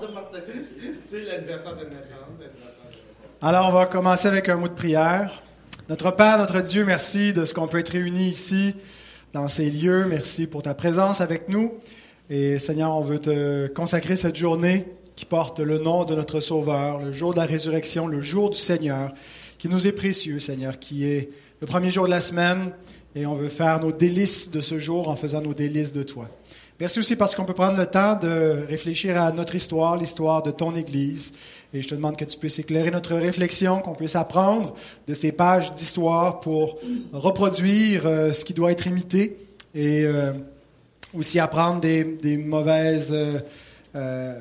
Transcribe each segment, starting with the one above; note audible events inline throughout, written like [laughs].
[laughs] Alors, on va commencer avec un mot de prière. Notre Père, notre Dieu, merci de ce qu'on peut être réunis ici, dans ces lieux. Merci pour ta présence avec nous. Et Seigneur, on veut te consacrer cette journée qui porte le nom de notre Sauveur, le jour de la résurrection, le jour du Seigneur, qui nous est précieux, Seigneur, qui est le premier jour de la semaine. Et on veut faire nos délices de ce jour en faisant nos délices de toi. Merci aussi parce qu'on peut prendre le temps de réfléchir à notre histoire, l'histoire de ton Église. Et je te demande que tu puisses éclairer notre réflexion, qu'on puisse apprendre de ces pages d'histoire pour reproduire euh, ce qui doit être imité et euh, aussi apprendre des, mauvaises, euh,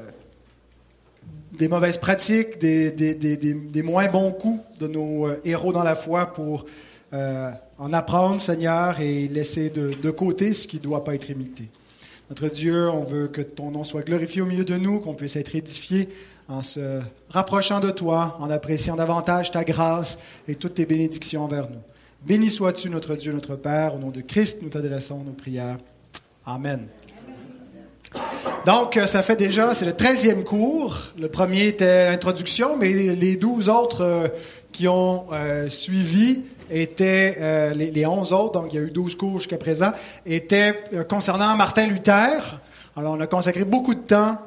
mauvaises pratiques, des, moins bons coups de nos héros dans la foi pour en apprendre, Seigneur, et laisser de côté ce qui ne doit pas être imité. Notre Dieu, on veut que ton nom soit glorifié au milieu de nous, qu'on puisse être édifié en se rapprochant de toi, en appréciant davantage ta grâce et toutes tes bénédictions envers nous. Béni sois-tu, notre Dieu, notre Père. Au nom de Christ, nous t'adressons nos prières. Amen. Donc, ça fait déjà, c'est le treizième cours. Le premier était l'introduction, mais les douze autres euh, qui ont euh, suivi étaient, euh, les, les, 11 autres, donc il y a eu 12 cours jusqu'à présent, étaient euh, concernant Martin Luther. Alors, on a consacré beaucoup de temps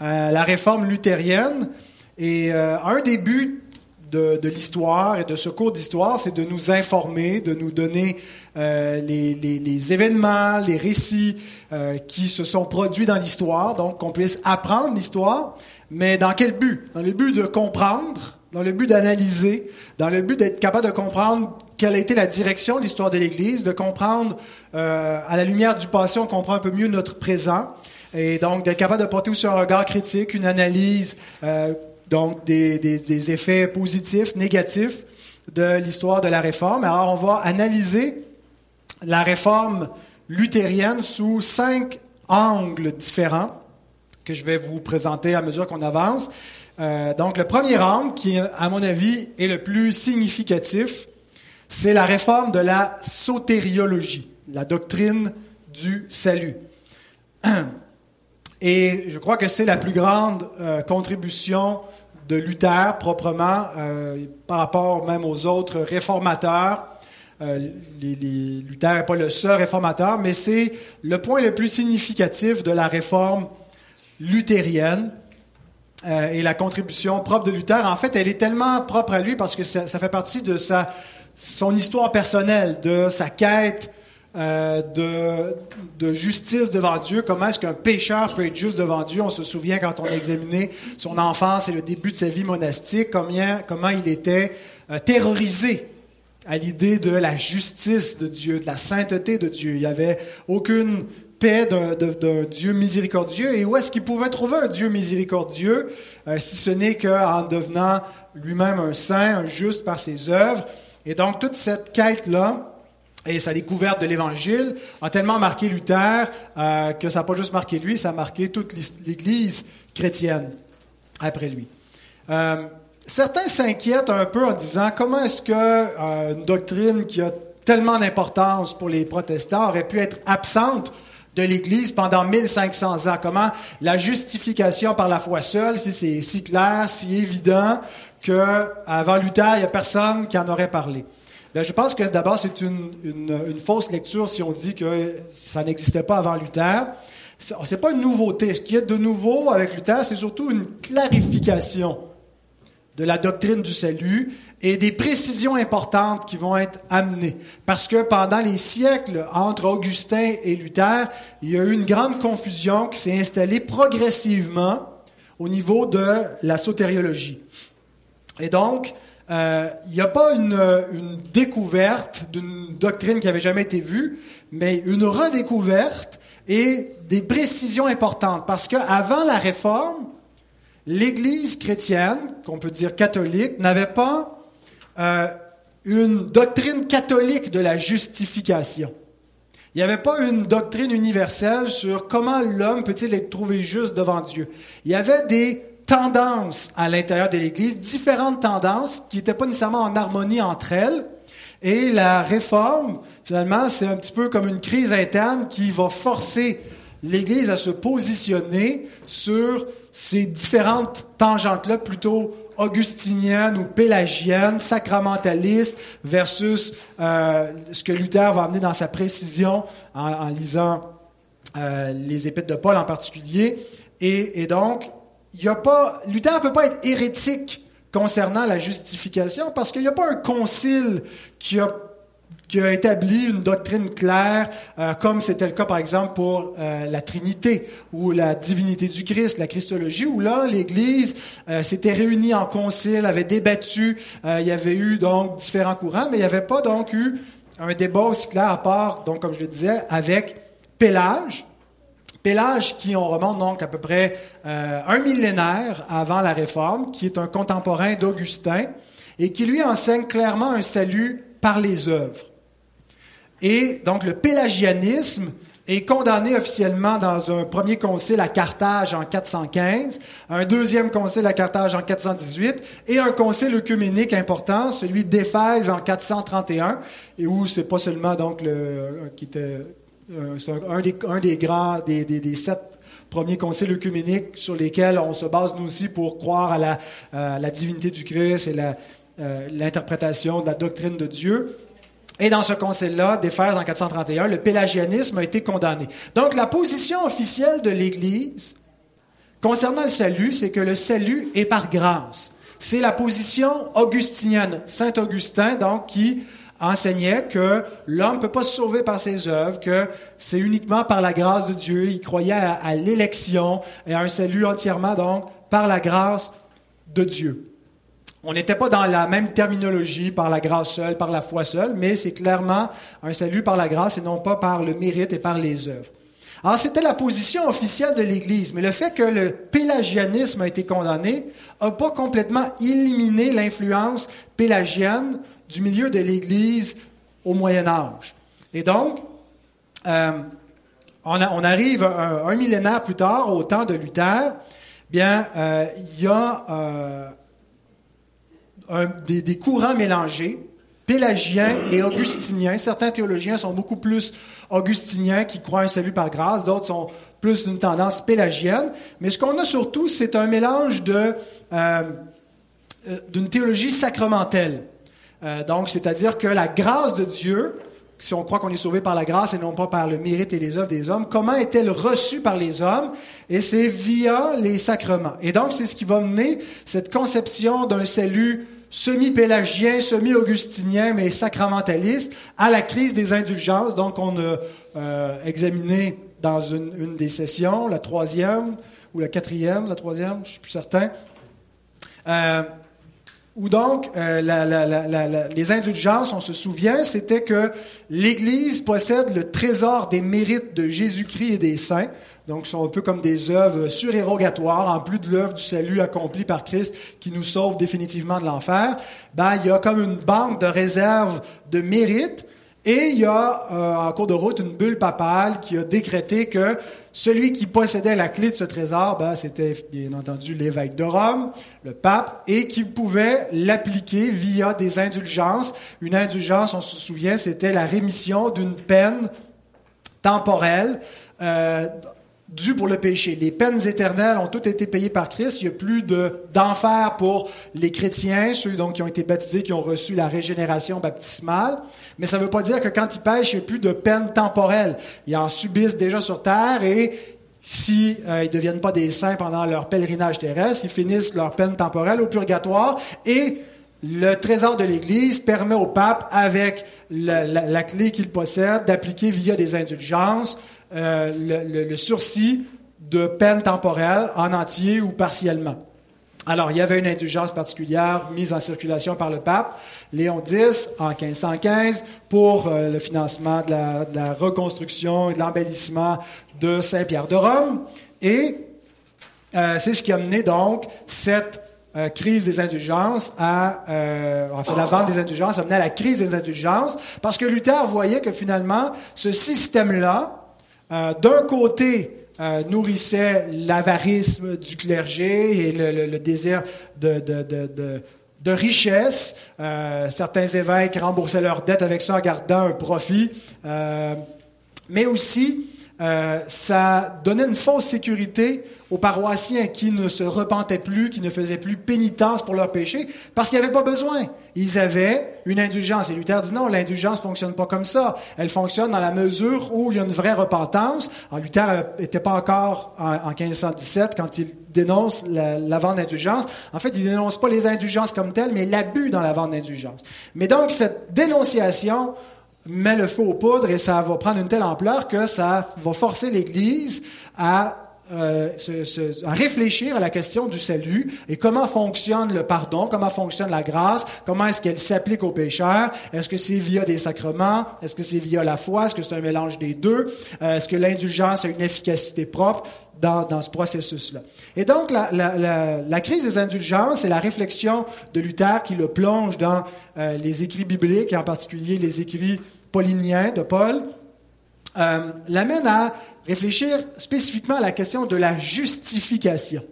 à la réforme luthérienne. Et euh, un des buts de, l'histoire et de ce cours d'histoire, c'est de nous informer, de nous donner les, événements, les récits qui se sont produits dans l'histoire, donc qu'on puisse apprendre l'histoire. Mais dans quel but? Dans le but de comprendre dans le but d'analyser, dans le but d'être capable de comprendre quelle a été la direction de l'histoire de l'Église, de comprendre, euh, à la lumière du passé, on comprend un peu mieux notre présent, et donc d'être capable de porter aussi un regard critique, une analyse, euh, donc des, des, des, effets positifs, négatifs de l'histoire de la réforme. Alors on va analyser la réforme luthérienne sous cinq angles différents que je vais vous présenter à mesure qu'on avance. Euh, donc, le premier angle, qui, à mon avis, est le plus significatif, c'est la réforme de la sotériologie, la doctrine du salut. [clears throat] Et je crois que c'est la plus grande euh, contribution de Luther proprement euh, par rapport même aux autres réformateurs. Luther n'est pas le seul réformateur, mais c'est le point le plus significatif de la réforme luthérienne. Euh, et la contribution propre de Luther, en fait, elle est tellement propre à lui parce que ça, fait partie de sa, son histoire personnelle, de sa quête euh, de, justice devant Dieu. Comment est-ce qu'un pécheur peut être juste devant Dieu? On se souvient quand on a examiné son enfance et le début de sa vie monastique, comment il était euh, terrorisé à l'idée de la justice de Dieu, de la sainteté de Dieu. Il n'y avait aucune paix d'un Dieu miséricordieux. Et où est-ce qu'il pouvait trouver un Dieu miséricordieux, euh, si ce n'est qu'en devenant lui-même un saint, un juste par ses œuvres? Et donc toute cette quête-là, et sa découverte de l'Évangile a tellement marqué Luther euh, que ça n'a pas juste marqué lui, ça a marqué toute l'Église chrétienne après lui. Euh, certains s'inquiètent un peu en disant comment est-ce que une doctrine qui a tellement d'importance pour les protestants aurait pu être absente de l'Église pendant 1500 ans? Comment la justification par la foi seule, si c'est si clair, si évident, qu'avant Luther, il n'y a personne qui en aurait parlé. Bien, je pense que d'abord, c'est une, une, fausse lecture si on dit que ça n'existait pas avant Luther. Ce n'est pas une nouveauté. Ce qui est de nouveau avec Luther, c'est surtout une clarification de la doctrine du salut et des précisions importantes qui vont être amenées. Parce que pendant les siècles entre Augustin et Luther, il y a eu une grande confusion qui s'est installée progressivement au niveau de la sotériologie. Et donc, euh, il n'y a pas une, une découverte d'une doctrine qui n'avait jamais été vue, mais une redécouverte et des précisions importantes. Parce qu'avant la Réforme, l'Église chrétienne, qu'on peut dire catholique, n'avait pas euh, une doctrine catholique de la justification. Il n'y avait pas une doctrine universelle sur comment l'homme peut-il être trouvé juste devant Dieu. Il y avait des tendances à l'intérieur de l'Église, différentes tendances qui n'étaient pas nécessairement en harmonie entre elles. Et la réforme, finalement, c'est un petit peu comme une crise interne qui va forcer l'Église à se positionner sur ces différentes tangentes-là plutôt augustinienne ou pélagienne, sacramentaliste, versus euh, ce que Luther va amener dans sa précision en, lisant euh, les épîtres de Paul en particulier. Et, donc, il y a pas, Luther ne peut pas être hérétique concernant la justification parce qu'il n'y a pas un concile qui a qui a établi une doctrine claire, euh, comme c'était le cas par exemple pour euh, la Trinité ou la divinité du Christ, la Christologie, où là l'Église euh, s'était réunie en concile, avait débattu, il y avait eu donc différents courants, mais il n'y avait pas donc eu un débat aussi clair à part, donc comme je le disais, avec Pélage. Pélage qui on remonte donc à peu près un millénaire avant la Réforme, qui est un contemporain d'Augustin et qui lui enseigne clairement un salut par les œuvres. Et donc le pélagianisme est condamné officiellement dans un premier concile à Carthage en 415, un deuxième concile à Carthage en 418 et un concile œcuménique important, celui d'Éphèse en 431, et où c'est pas seulement donc le qui était euh, un, des, un des grands des, des, des sept premiers conciles œcuméniques sur lesquels on se base nous aussi pour croire à la, la divinité du Christ et euh, l'interprétation de la doctrine de Dieu. Et dans ce concile-là, d'Éphèse en 431, le pélagianisme a été condamné. Donc la position officielle de l'Église concernant le salut, c'est que le salut est par grâce. C'est la position augustinienne, Saint Augustin, donc, qui enseignait que l'homme ne peut pas se sauver par ses œuvres, que c'est uniquement par la grâce de Dieu. Il croyait à, l'élection et à un salut entièrement, donc, par la grâce de Dieu. On n'était pas dans la même terminologie, par la grâce seule, par la foi seule, mais c'est clairement un salut par la grâce et non pas par le mérite et par les œuvres. Alors, c'était la position officielle de l'Église, mais le fait que le pélagianisme a été condamné n'a pas complètement éliminé l'influence pélagienne du milieu de l'Église au Moyen Âge. Et donc, euh, on, arrive un, millénaire plus tard, au temps de Luther, bien, euh, il y a euh, des, courants mélangés, pélagiens et augustiniens. Certains théologiens sont beaucoup plus augustiniens qui croient un salut par grâce, d'autres sont plus d'une tendance pélagienne. Mais ce qu'on a surtout, c'est un mélange euh, euh, d'une théologie sacramentelle. Euh, donc, c'est-à-dire que la grâce de Dieu, si on croit qu'on est sauvé par la grâce et non pas par le mérite et les œuvres des hommes, comment est-elle reçue par les hommes? Et c'est via les sacrements. Et donc, c'est ce qui va mener cette conception d'un salut semi-pélagien, semi-augustinien, mais sacramentaliste, à la crise des indulgences. Donc, on a euh, examiné dans une, des sessions, la troisième ou la quatrième, la troisième, je suis plus certain, euh, où donc euh, les indulgences, on se souvient, c'était que l'Église possède le trésor des mérites de Jésus-Christ et des saints. Donc, sont un peu comme des œuvres surérogatoires, en plus de l'œuvre du salut accompli par Christ qui nous sauve définitivement de l'enfer. Ben, il y a comme une banque de réserve de mérite. Et il y a, euh, en cours de route, une bulle papale qui a décrété que celui qui possédait la clé de ce trésor, ben, c'était bien entendu l'évêque de Rome, le pape, et qui pouvait l'appliquer via des indulgences. Une indulgence, on se souvient, c'était la rémission d'une peine temporelle. Euh, dû pour le péché. Les peines éternelles ont toutes été payées par Christ. Il n'y a plus d'enfer pour les chrétiens, ceux donc qui ont été baptisés, qui ont reçu la régénération baptismale. Mais ça ne veut pas dire que quand ils pêchent, il n'y a plus de peine temporelle. Ils en subissent déjà sur terre et si euh, ne deviennent pas des saints pendant leur pèlerinage terrestre, ils finissent leur peine temporelle au purgatoire et le trésor de l'Église permet au pape, avec la clé qu'il possède, d'appliquer via des indulgences euh, le, sursis de peine temporelle en entier ou partiellement. Alors, il y avait une indulgence particulière mise en circulation par le pape Léon X en 1515 pour euh, le financement de la, reconstruction et de l'embellissement de Saint-Pierre de Rome. Et euh, c'est ce qui a mené donc cette crise des indulgences à, en fait, la vente des indulgences a mené à la crise des indulgences parce que Luther voyait que finalement, ce système-là, euh, d'un côté, euh, nourrissait l'avarisme du clergé et le, désir de, de, richesse. Euh, certains évêques remboursaient leurs dettes avec ça en gardant un profit. mais aussi, euh, ça donnait une fausse sécurité aux paroissiens qui ne se repentaient plus, qui ne faisaient plus pénitence pour leurs péchés, parce qu'ils n'avaient pas besoin. Ils avaient une indulgence. Et Luther dit non, l'indulgence fonctionne pas comme ça. Elle fonctionne dans la mesure où il y a une vraie repentance. Alors, Luther n'était pas encore en, 1517 quand il dénonce la, la vente d'indulgence. En fait, il dénonce pas les indulgences comme telles, mais l'abus dans la vente d'indulgence. Mais donc, cette dénonciation met le feu aux poudres et ça va prendre une telle ampleur que ça va forcer l'Église à, euh, à réfléchir à la question du salut et comment fonctionne le pardon, comment fonctionne la grâce, comment est-ce qu'elle s'applique aux pécheurs, est-ce que c'est via des sacrements, est-ce que c'est via la foi, est-ce que c'est un mélange des deux, euh, est-ce que l'indulgence a une efficacité propre dans, dans ce processus-là? Et donc, la, la, la, crise des indulgences et la réflexion de Luther qui le plonge dans euh, les écrits bibliques, et en particulier les écrits paulinien de Paul, euh, l'amène à réfléchir spécifiquement à la question de la justification.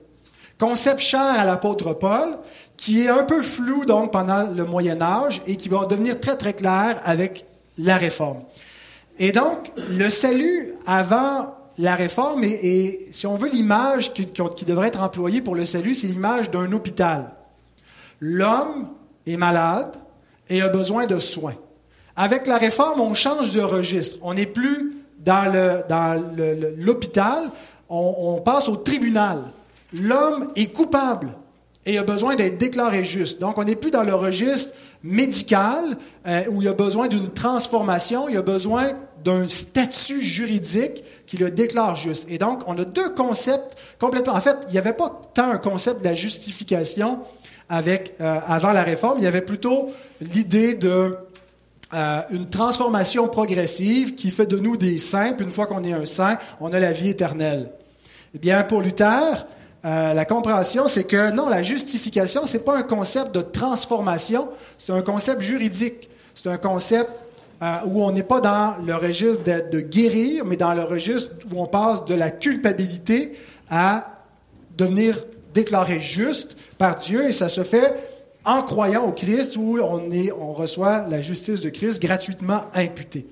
Concept cher à l'apôtre Paul, qui est un peu flou donc pendant le Moyen Âge et qui va devenir très très clair avec la Réforme. Et donc, le salut avant la Réforme, et, si on veut l'image qui devrait être employée pour le salut, c'est l'image d'un hôpital. L'homme est malade et a besoin de soins. Avec la réforme, on change de registre. On n'est plus dans, le, dans l'hôpital, on, passe au tribunal. L'homme est coupable et a besoin d'être déclaré juste. Donc, on n'est plus dans le registre médical euh, où il y a besoin d'une transformation, il a besoin d'un statut juridique qui le déclare juste. Et donc, on a deux concepts complètement. En fait, il n'y avait pas tant un concept de la justification avec, euh, avant la réforme, il y avait plutôt l'idée de euh, une transformation progressive qui fait de nous des saints, puis une fois qu'on est un saint, on a la vie éternelle. Eh bien, pour Luther, euh, la compréhension, c'est que non, la justification, c'est pas un concept de transformation, c'est un concept juridique. C'est un concept euh, où on n'est pas dans le registre de, guérir, mais dans le registre où on passe de la culpabilité à devenir déclaré juste par Dieu, et ça se fait en croyant au Christ où on, est, on reçoit la justice de Christ gratuitement imputée.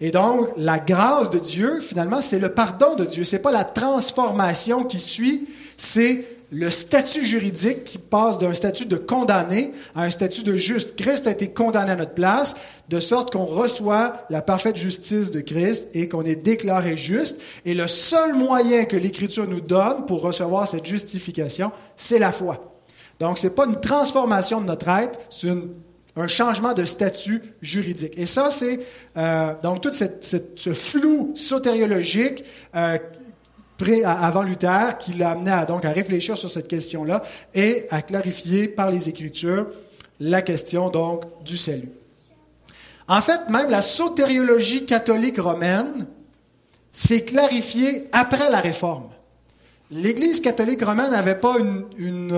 Et donc, la grâce de Dieu, finalement, c'est le pardon de Dieu. C'est pas la transformation qui suit, c'est le statut juridique qui passe d'un statut de condamné à un statut de juste. Christ a été condamné à notre place, de sorte qu'on reçoit la parfaite justice de Christ et qu'on est déclaré juste. Et le seul moyen que l'Écriture nous donne pour recevoir cette justification, c'est la foi. Donc, ce n'est pas une transformation de notre être, c'est un changement de statut juridique. Et ça, c'est euh, donc tout ce flou sotériologique euh, avant Luther qui l'a amené à, donc, à réfléchir sur cette question-là et à clarifier par les Écritures la question donc du salut. En fait, même la sotériologie catholique romaine s'est clarifiée après la Réforme. L'Église catholique romaine n'avait pas une,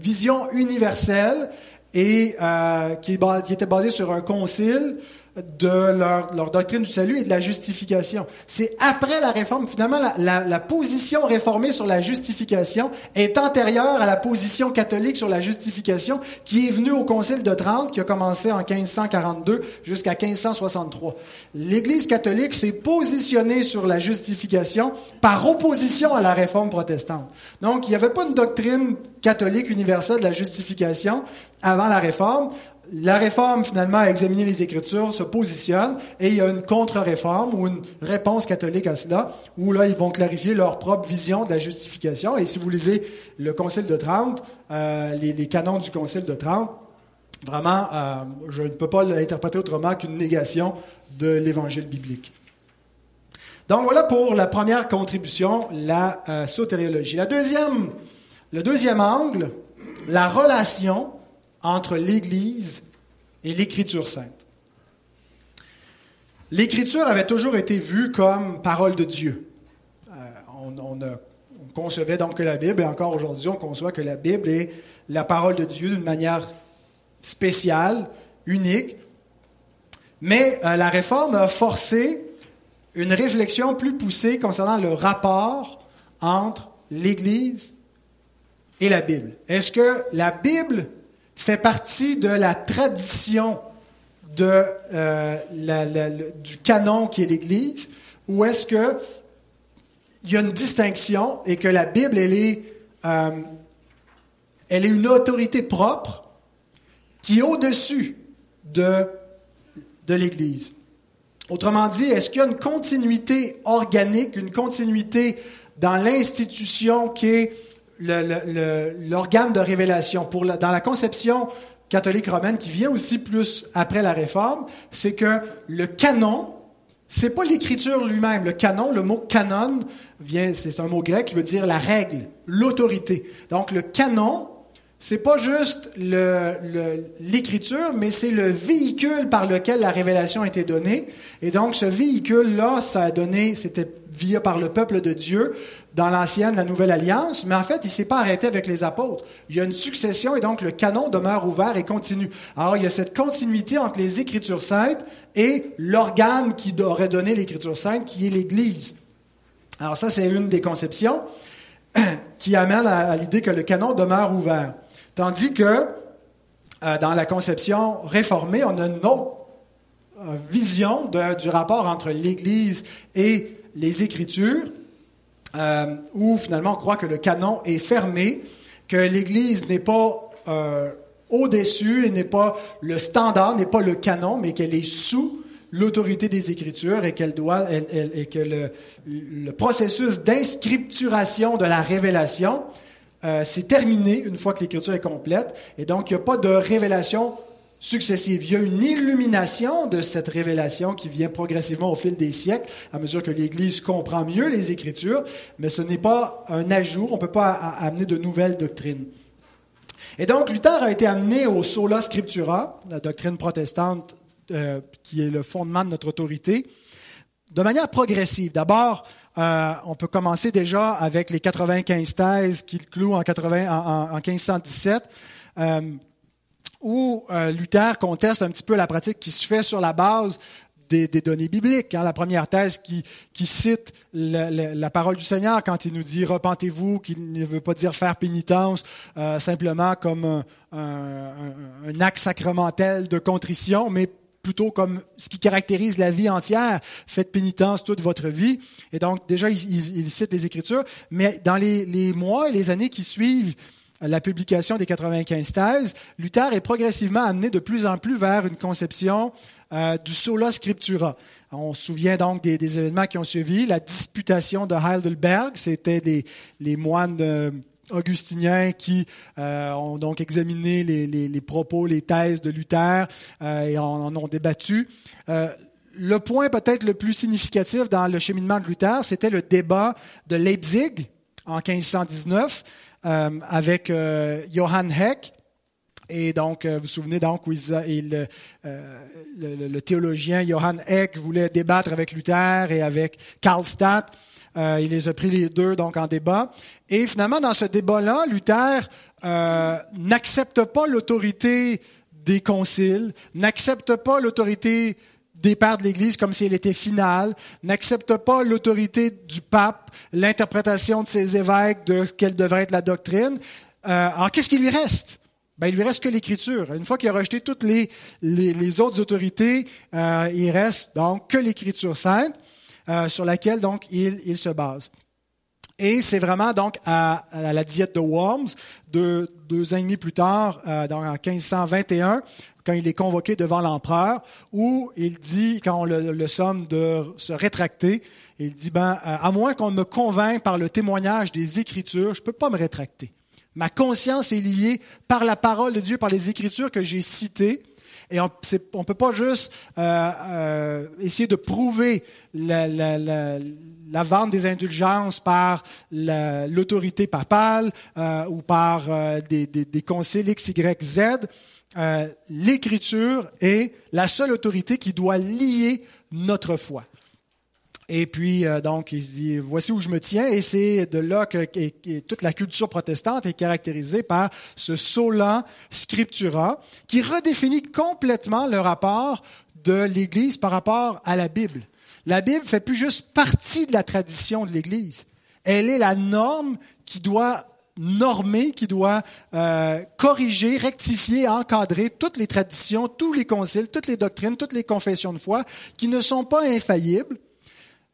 vision universelle et euh, qui, était basée sur un concile de leur, doctrine du salut et de la justification. C'est après la réforme, finalement, la, position réformée sur la justification est antérieure à la position catholique sur la justification qui est venue au Concile de Trente, qui a commencé en 1542 jusqu'à 1563. L'Église catholique s'est positionnée sur la justification par opposition à la réforme protestante. Donc, il n'y avait pas une doctrine catholique universelle de la justification avant la réforme la réforme, finalement, a examiné les Écritures, se positionne, et il y a une contre-réforme ou une réponse catholique à cela, où là, ils vont clarifier leur propre vision de la justification. Et si vous lisez le Concile de Trente, euh, les, canons du Concile de Trente, vraiment, euh, je ne peux pas l'interpréter autrement qu'une négation de l'Évangile biblique. Donc voilà pour la première contribution, la euh, sotériologie. La deuxième, le deuxième angle, la relation entre l'Église et l'Écriture sainte. L'Écriture avait toujours été vue comme parole de Dieu. Euh, on, concevait donc que la Bible, et encore aujourd'hui, on conçoit que la Bible est la parole de Dieu d'une manière spéciale, unique. Mais euh, la réforme a forcé une réflexion plus poussée concernant le rapport entre l'Église et la Bible. Est-ce que la Bible fait partie de la tradition euh, du canon qui est l'Église, ou est-ce que il y a une distinction et que la Bible, elle est, euh, elle est une autorité propre qui est au-dessus de, de l'Église. Autrement dit, est-ce qu'il y a une continuité organique, une continuité dans l'institution qui est l'organe de révélation pour dans la conception catholique romaine qui vient aussi plus après la réforme, c'est que le canon, c'est pas l'écriture lui-même. Le canon, le mot canon vient, c'est un mot grec qui veut dire la règle, l'autorité. Donc le canon, c'est pas juste l'écriture, mais c'est le véhicule par lequel la révélation a été donnée. Et donc, ce véhicule-là, ça a donné, c'était via par le peuple de Dieu dans l'ancienne, la nouvelle alliance, mais en fait, il s'est pas arrêté avec les apôtres. Il y a une succession et donc le canon demeure ouvert et continue. Alors, il y a cette continuité entre les Écritures saintes et l'organe qui aurait donné l'Écriture sainte, qui est l'Église. Alors ça, c'est une des conceptions [clears throat] qui amène à l'idée que le canon demeure ouvert. Tandis que euh, dans la conception réformée, on a une autre euh, vision du rapport entre l'Église et les Écritures, euh, où finalement on croit que le canon est fermé, que l'Église n'est pas au-dessus et n'est pas le standard, n'est pas le canon, mais qu'elle est sous l'autorité des Écritures et qu'elle doit et que le, le processus d'inscripturation de la révélation euh, c'est terminé une fois que l'écriture est complète, et donc il n'y a pas de révélation successive. Il y a une illumination de cette révélation qui vient progressivement au fil des siècles, à mesure que l'Église comprend mieux les Écritures, mais ce n'est pas un ajout, on ne peut pas amener de nouvelles doctrines. Et donc Luther a été amené au sola scriptura, la doctrine protestante euh, qui est le fondement de notre autorité, de manière progressive. D'abord, euh, on peut commencer déjà avec les 95 thèses qu'il cloue en, 80, en, 1517, euh, où euh, Luther conteste un petit peu la pratique qui se fait sur la base des, données bibliques. Hein. La première thèse qui, cite la, parole du Seigneur quand il nous dit repentez-vous, qu'il ne veut pas dire faire pénitence simplement comme un, acte sacramentel de contrition, mais plutôt comme ce qui caractérise la vie entière. Faites pénitence toute votre vie. Et donc, déjà, il, cite les Écritures. Mais dans les, mois et les années qui suivent la publication des 95 thèses, Luther est progressivement amené de plus en plus vers une conception euh, du sola scriptura. On se souvient donc des, événements qui ont suivi. La disputation de Heidelberg, c'était les moines... De, augustiniens qui euh, ont donc examiné les, propos, les thèses de Luther euh, et en, ont débattu. Euh, le point peut-être le plus significatif dans le cheminement de Luther, c'était le débat de Leipzig en 1519 avec Johann Heck. Et donc, vous vous souvenez donc où le, théologien Johann Heck voulait débattre avec Luther et avec Karlstadt. Il les a pris les deux donc en débat. Et finalement, dans ce débat-là, Luther euh, n'accepte pas l'autorité des conciles, n'accepte pas l'autorité des pères de l'Église comme si elle était finale, n'accepte pas l'autorité du pape, l'interprétation de ses évêques de quelle devrait être la doctrine. Euh, alors, qu'est-ce qui lui reste? Ben, il lui reste que l'Écriture. Une fois qu'il a rejeté toutes les, les, autres autorités, euh, il reste donc que l'Écriture sainte. Euh, sur laquelle donc il, il se base. Et c'est vraiment donc à, la diète de Worms, deux, deux ans et demi plus tard, euh, en 1521, quand il est convoqué devant l'empereur, où il dit, quand on le, le somme de se rétracter, il dit, ben, euh, à moins qu'on me convainc par le témoignage des Écritures, je ne peux pas me rétracter. Ma conscience est liée par la parole de Dieu, par les Écritures que j'ai citées, et on ne peut pas juste euh, euh, essayer de prouver la, vente des indulgences par l'autorité papale euh, ou par des, des, des, conciles X, Y, Z. L'Écriture est la seule autorité qui doit lier notre foi. Et puis, euh, donc, il se dit, voici où je me tiens. Et c'est de là que, toute la culture protestante est caractérisée par ce sola scriptura, qui redéfinit complètement le rapport de l'Église par rapport à la Bible. La Bible fait plus juste partie de la tradition de l'Église. Elle est la norme qui doit normer, qui doit euh, corriger, rectifier, encadrer toutes les traditions, tous les conciles, toutes les doctrines, toutes les confessions de foi, qui ne sont pas infaillibles,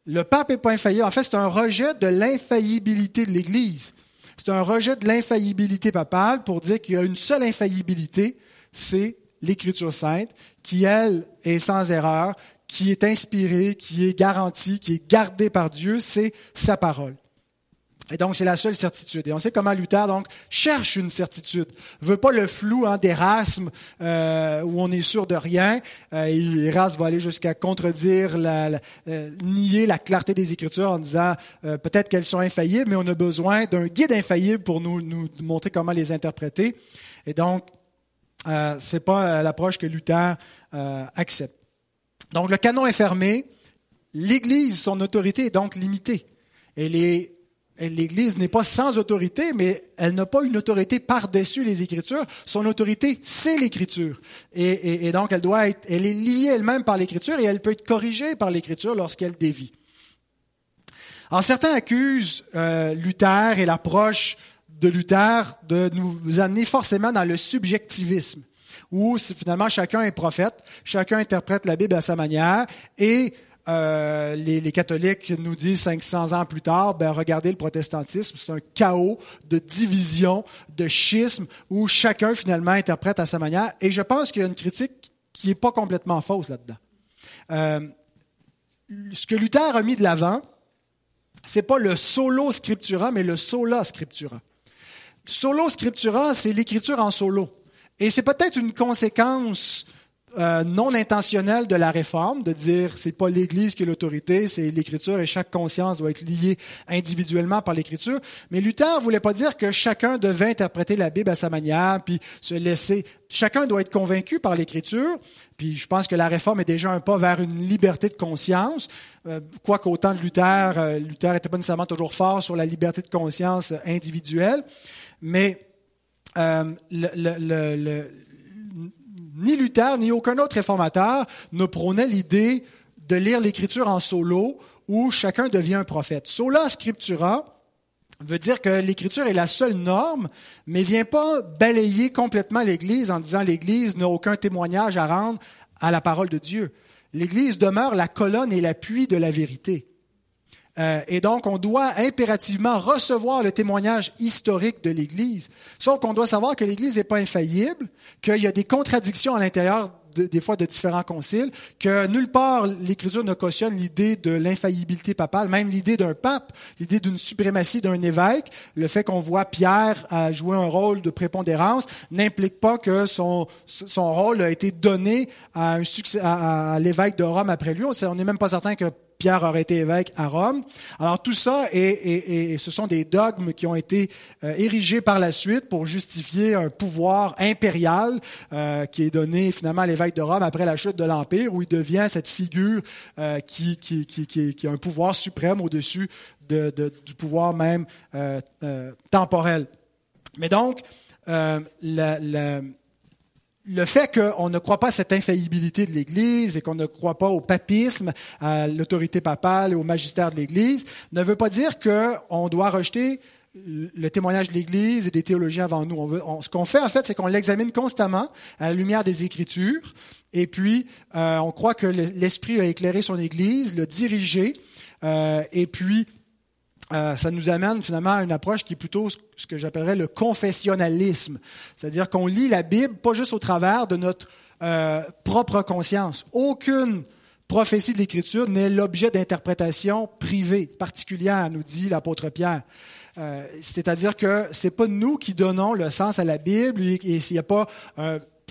Le pape n'est pas infaillible. En fait, c'est un rejet de l'infaillibilité de l'Église. C'est un rejet de l'infaillibilité papale pour dire qu'il y a une seule infaillibilité, c'est l'Écriture sainte, qui, elle, est sans erreur, qui est inspirée, qui est garantie, qui est gardée par Dieu, c'est sa parole. Et donc, c'est la seule certitude. Et on sait comment Luther, donc, cherche une certitude. Il veut pas le flou hein, d'Erasme, euh, où on est sûr de rien. Euh, Erasme va aller jusqu'à contredire, la, euh, nier la clarté des Écritures en disant euh, peut-être qu'elles sont infaillibles, mais on a besoin d'un guide infaillible pour nous, nous montrer comment les interpréter. Et donc, euh, c'est pas l'approche que Luther accepte. Donc, le canon est fermé. L'Église, son autorité est donc limitée. Elle est l'Église n'est pas sans autorité, mais elle n'a pas une autorité par-dessus les Écritures. Son autorité, c'est l'Écriture. Et, donc, elle doit être, elle est liée elle-même par l'Écriture et elle peut être corrigée par l'Écriture lorsqu'elle dévie. Alors, certains accusent euh, Luther et l'approche de Luther de nous amener forcément dans le subjectivisme, où finalement chacun est prophète, chacun interprète la Bible à sa manière, et euh, les, catholiques nous disent 500 ans plus tard, ben regardez le protestantisme, c'est un chaos de division, de schisme, où chacun finalement interprète à sa manière. Et je pense qu'il y a une critique qui n'est pas complètement fausse là-dedans. Euh, ce que Luther a mis de l'avant, c'est pas le solo scriptura, mais le sola scriptura. Solo scriptura, c'est l'écriture en solo. Et c'est peut-être une conséquence euh, non intentionnel de la réforme, de dire c'est pas l'Église qui est l'autorité, c'est l'Écriture et chaque conscience doit être liée individuellement par l'Écriture. Mais Luther voulait pas dire que chacun devait interpréter la Bible à sa manière, puis se laisser. Chacun doit être convaincu par l'Écriture. Puis je pense que la réforme est déjà un pas vers une liberté de conscience. Euh, Quoique au temps de Luther, euh, Luther n'était pas nécessairement toujours fort sur la liberté de conscience individuelle, mais euh, le, le, le ni Luther ni aucun autre réformateur ne prônait l'idée de lire l'Écriture en solo où chacun devient un prophète. Sola scriptura veut dire que l'Écriture est la seule norme, mais vient pas balayer complètement l'Église en disant l'Église n'a aucun témoignage à rendre à la parole de Dieu. L'Église demeure la colonne et l'appui de la vérité. Euh, et donc, on doit impérativement recevoir le témoignage historique de l'Église. Sauf qu'on doit savoir que l'Église n'est pas infaillible, qu'il y a des contradictions à l'intérieur des fois de différents conciles, que nulle part l'Écriture ne cautionne l'idée de l'infaillibilité papale, même l'idée d'un pape, l'idée d'une suprématie d'un évêque, le fait qu'on voit Pierre jouer un rôle de prépondérance n'implique pas que son, son rôle a été donné à, l'évêque de Rome après lui. On n'est même pas certain que Pierre aurait été évêque à Rome. Alors tout ça, ce sont des dogmes qui ont été euh, érigés par la suite pour justifier un pouvoir impérial euh, qui est donné finalement à l'évêque de Rome après la chute de l'Empire, où il devient cette figure euh, qui, a un pouvoir suprême au-dessus de, du pouvoir même temporel. Mais donc, le fait qu'on ne croit pas à cette infaillibilité de l'Église et qu'on ne croit pas au papisme, à l'autorité papale et au magistère de l'Église, ne veut pas dire qu'on doit rejeter le témoignage de l'Église et des théologiens avant nous. ce qu'on fait, en fait, c'est qu'on l'examine constamment à la lumière des Écritures, et puis euh, on croit que l'Esprit a éclairé son Église, l'a dirigé, euh, et puis euh, ça nous amène finalement à une approche qui est plutôt ce que j'appellerais le confessionnalisme. C'est-à-dire qu'on lit la Bible pas juste au travers de notre euh, propre conscience. Aucune prophétie de l'Écriture n'est l'objet d'interprétation privée, particulière, nous dit l'apôtre Pierre. Euh, c'est-à-dire que c'est pas nous qui donnons le sens à la Bible et s'il n'y a pas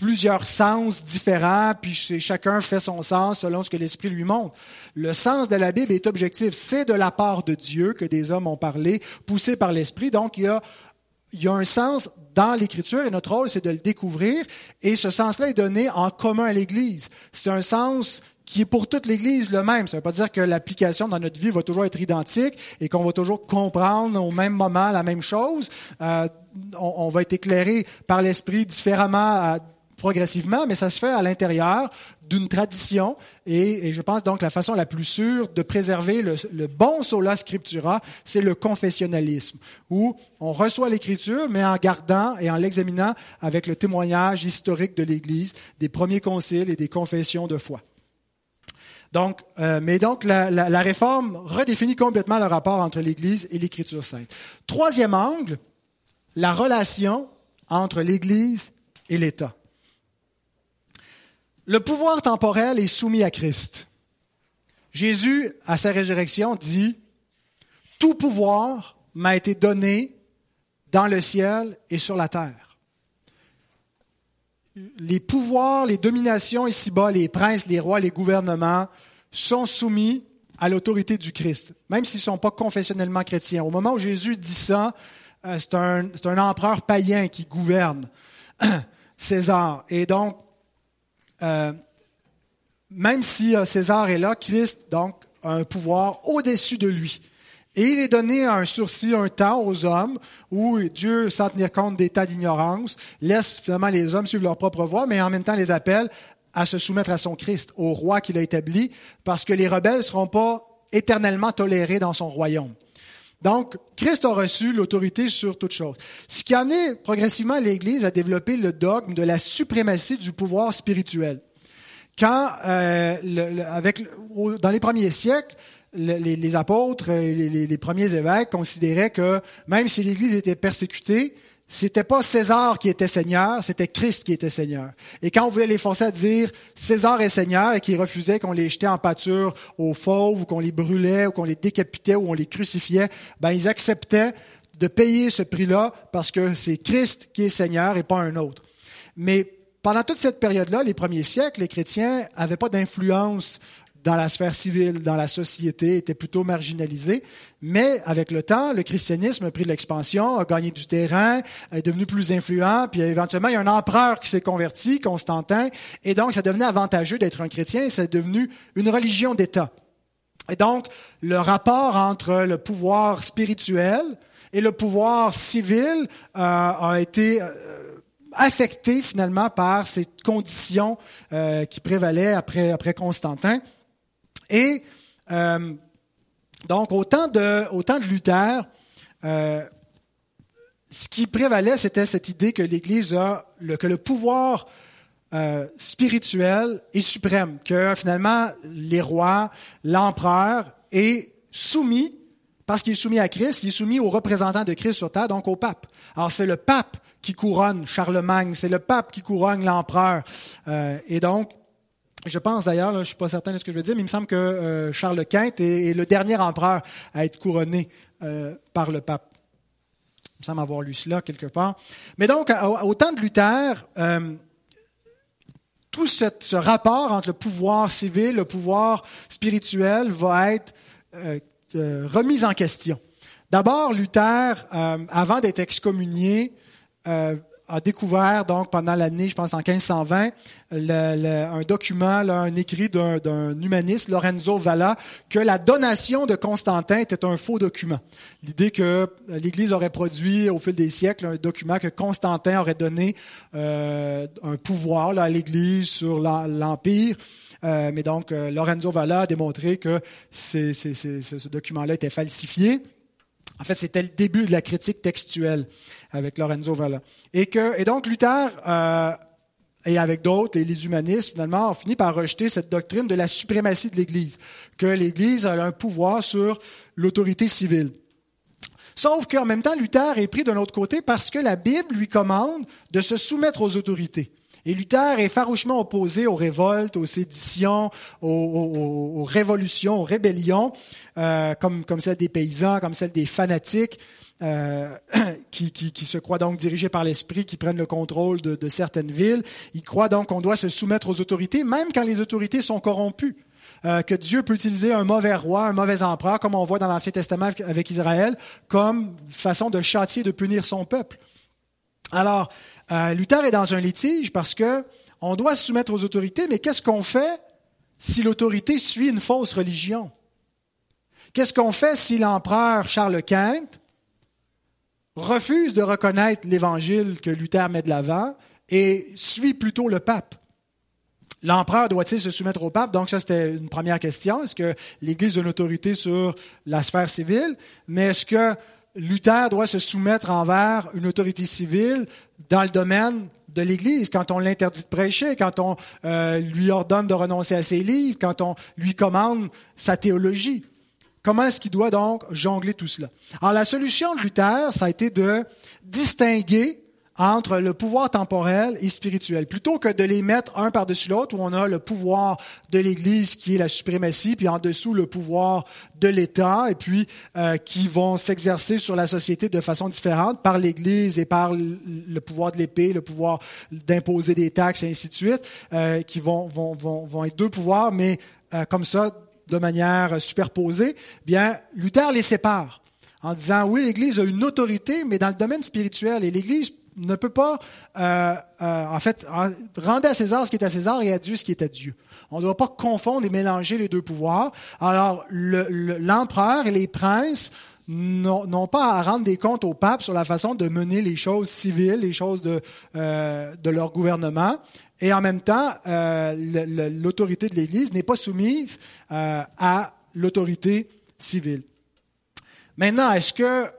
plusieurs sens différents, puis chacun fait son sens selon ce que l'Esprit lui montre. Le sens de la Bible est objectif. C'est de la part de Dieu que des hommes ont parlé, poussé par l'Esprit. Donc, il y a, il y a un sens dans l'Écriture et notre rôle, c'est de le découvrir. Et ce sens-là est donné en commun à l'Église. C'est un sens qui est pour toute l'Église le même. Ça ne veut pas dire que l'application dans notre vie va toujours être identique et qu'on va toujours comprendre au même moment la même chose. Euh, on, on, va être éclairé par l'Esprit différemment à progressivement, mais ça se fait à l'intérieur d'une tradition. Et, je pense donc la façon la plus sûre de préserver le, bon sola scriptura, c'est le confessionnalisme, où on reçoit l'écriture, mais en gardant et en l'examinant avec le témoignage historique de l'Église, des premiers conciles et des confessions de foi. Donc, euh, mais donc, la, la, réforme redéfinit complètement le rapport entre l'Église et l'Écriture sainte. Troisième angle, la relation entre l'Église et l'État. Le pouvoir temporel est soumis à Christ. Jésus, à sa résurrection, dit, Tout pouvoir m'a été donné dans le ciel et sur la terre. Les pouvoirs, les dominations ici-bas, les princes, les rois, les gouvernements sont soumis à l'autorité du Christ, même s'ils ne sont pas confessionnellement chrétiens. Au moment où Jésus dit ça, euh, c'est un, un, empereur païen qui gouverne, [clears throat] César. Et donc, euh, même si euh, César est là, Christ, donc, a un pouvoir au-dessus de lui. Et il est donné un sursis, un temps aux hommes où Dieu, sans tenir compte des tas d'ignorance, laisse finalement les hommes suivre leur propre voie, mais en même temps les appelle à se soumettre à son Christ, au roi qu'il a établi, parce que les rebelles ne seront pas éternellement tolérés dans son royaume. Donc, Christ a reçu l'autorité sur toute chose. Ce qui a amené progressivement l'Église à développer le dogme de la suprématie du pouvoir spirituel. Quand, euh, avec, dans les premiers siècles, les, apôtres et les, premiers évêques considéraient que même si l'Église était persécutée, c'était pas César qui était Seigneur, c'était Christ qui était Seigneur. Et quand on voulait les forcer à dire César est Seigneur et qu'ils refusaient qu'on les jetait en pâture aux fauves ou qu'on les brûlait ou qu'on les décapitait ou on les crucifiait, ben ils acceptaient de payer ce prix-là parce que c'est Christ qui est Seigneur et pas un autre. Mais pendant toute cette période-là, les premiers siècles, les chrétiens n'avaient pas d'influence dans la sphère civile, dans la société, était plutôt marginalisé. Mais avec le temps, le christianisme a pris de l'expansion, a gagné du terrain, est devenu plus influent, puis éventuellement, il y a un empereur qui s'est converti, Constantin, et donc ça devenait avantageux d'être un chrétien, et c'est devenu une religion d'État. Et donc, le rapport entre le pouvoir spirituel et le pouvoir civil euh, a été... Euh, affecté finalement par ces conditions euh, qui prévalaient après, après Constantin. Et euh, donc, au temps de, au temps de Luther, euh, ce qui prévalait, c'était cette idée que l'Église a, le, que le pouvoir euh, spirituel est suprême, que finalement les rois, l'empereur est soumis, parce qu'il est soumis à Christ, il est soumis aux représentants de Christ sur terre, donc au pape. Alors c'est le pape qui couronne Charlemagne, c'est le pape qui couronne l'empereur. Euh, et donc, je pense d'ailleurs, je ne suis pas certain de ce que je veux dire, mais il me semble que euh, Charles Quint est, le dernier empereur à être couronné euh, par le pape. Il me semble avoir lu cela quelque part. Mais donc, au, temps de Luther, euh, tout ce, rapport entre le pouvoir civil, le pouvoir spirituel va être remis en question. D'abord, Luther, avant d'être excommunié, a découvert, donc, pendant l'année, je pense en 1520, un document, un écrit d'un humaniste, Lorenzo Valla, que la donation de Constantin était un faux document. L'idée que l'Église aurait produit au fil des siècles un document que Constantin aurait donné euh, un pouvoir à l'Église sur l'Empire. Euh, mais donc, euh, Lorenzo Valla a démontré que ce document-là était falsifié. En fait, c'était le début de la critique textuelle avec Lorenzo Valla. Et, donc, Luther, euh, et avec d'autres, et les humanistes, finalement, ont fini par rejeter cette doctrine de la suprématie de l'Église, que l'Église a un pouvoir sur l'autorité civile. Sauf qu'en même temps, Luther est pris de l'autre côté parce que la Bible lui commande de se soumettre aux autorités. Et Luther est farouchement opposé aux révoltes, aux séditions, aux, révolutions, aux rébellions, euh, comme, comme celle des paysans, comme celle des fanatiques, euh, [clears throat] qui, qui, se croient donc dirigés par l'esprit, qui prennent le contrôle de, de certaines villes. Il croit donc qu'on doit se soumettre aux autorités, même quand les autorités sont corrompues. Euh, que Dieu peut utiliser un mauvais roi, un mauvais empereur, comme on voit dans l'Ancien Testament avec Israël, comme façon de châtier, de punir son peuple. Alors, euh, Luther est dans un litige parce que on doit se soumettre aux autorités, mais qu'est-ce qu'on fait si l'autorité suit une fausse religion? Qu'est-ce qu'on fait si l'empereur Charles Quint refuse de reconnaître l'évangile que Luther met de l'avant et suit plutôt le pape? L'empereur doit-il se soumettre au pape? Donc ça, c'était une première question. Est-ce que l'Église a une autorité sur la sphère civile? Mais est-ce que Luther doit se soumettre envers une autorité civile dans le domaine de l'Église, quand on l'interdit de prêcher, quand on euh, lui ordonne de renoncer à ses livres, quand on lui commande sa théologie. Comment est-ce qu'il doit donc jongler tout cela? Alors la solution de Luther, ça a été de distinguer entre le pouvoir temporel et spirituel, plutôt que de les mettre un par-dessus l'autre, où on a le pouvoir de l'Église qui est la suprématie, puis en dessous le pouvoir de l'État, et puis euh, qui vont s'exercer sur la société de façon différente par l'Église et par le pouvoir de l'épée, le pouvoir d'imposer des taxes, et ainsi de suite, euh, qui vont, vont, vont, vont être deux pouvoirs, mais euh, comme ça, de manière superposée. Bien, Luther les sépare en disant oui, l'Église a une autorité, mais dans le domaine spirituel, et l'Église ne peut pas, euh, euh, en fait, rendre à César ce qui est à César et à Dieu ce qui est à Dieu. On ne doit pas confondre et mélanger les deux pouvoirs. Alors, l'empereur et les princes n'ont pas à rendre des comptes au pape sur la façon de mener les choses civiles, les choses de, euh, de leur gouvernement. Et en même temps, l'autorité de l'Église n'est pas soumise à l'autorité civile. Maintenant, est-ce que